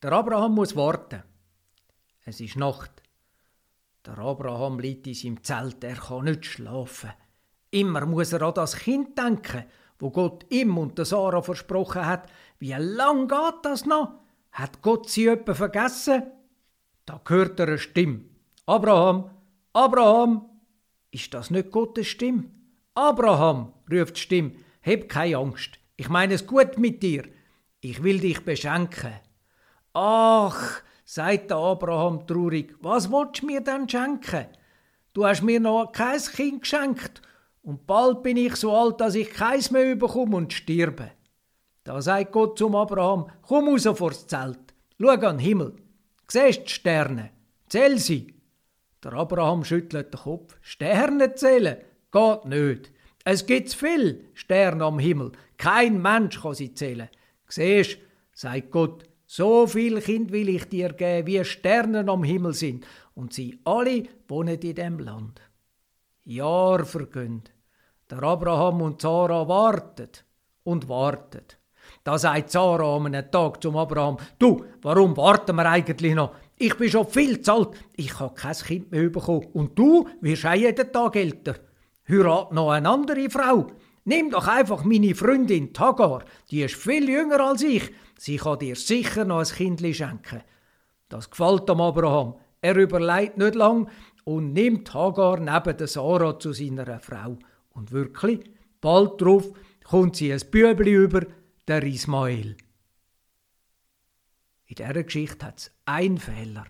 Der Abraham muss warten. Es ist Nacht. Der Abraham liegt in seinem Zelt, er kann nicht schlafen. Immer muss er an das Kind denken, wo Gott ihm und der Sarah versprochen hat. Wie lang geht das noch? Hat Gott sie etwa vergessen? Da hört er eine Stimme. Abraham, Abraham! Ist das nicht Gottes Stimme? Abraham, ruft die Stimme, hab keine Angst. Ich meine es gut mit dir. Ich will dich beschenken. Ach, sagt der Abraham traurig, was willst du mir denn schenken? Du hast mir noch kein Kind geschenkt und bald bin ich so alt, dass ich keins mehr bekomme und sterbe. Da sagt Gott zum Abraham, komm raus vors Zelt, schau an den Himmel, siehst die Sterne, zähl sie. Der Abraham schüttelt den Kopf, Sterne zählen, geht nicht. Es gibt viel Sterne am Himmel, kein Mensch kann sie zählen. Siehst, sagt Gott, so viel Kind will ich dir geben, wie Sterne am Himmel sind, und sie alle wohnen in dem Land. Jahr vergehen. Der Abraham und Sarah warten und warten. Da sagt Sarah am einen Tag zum Abraham: Du, warum warten wir eigentlich noch? Ich bin schon viel zu alt, ich habe kein Kind mehr bekommen. Und du wirst auch jeden Tag älter. Heirat noch eine andere Frau. Nimm doch einfach meine Freundin Tagar, die ist viel jünger als ich. Sie kann dir sicher noch ein Kind schenken. Das gefällt dem Abraham. Er überlegt nicht lang und nimmt Hagar neben der Sarah zu seiner Frau. Und wirklich, bald darauf kommt sie ein Bübli über, der Ismael. In dieser Geschichte hat es einen Fehler.